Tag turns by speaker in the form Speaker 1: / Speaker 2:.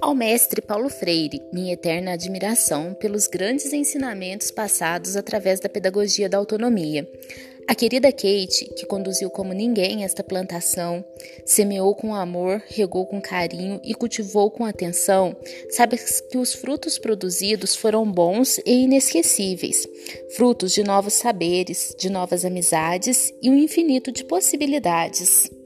Speaker 1: Ao mestre Paulo Freire, minha eterna admiração pelos grandes ensinamentos passados através da pedagogia da autonomia. A querida Kate, que conduziu como ninguém esta plantação, semeou com amor, regou com carinho e cultivou com atenção, sabe que os frutos produzidos foram bons e inesquecíveis, frutos de novos saberes, de novas amizades e um infinito de possibilidades.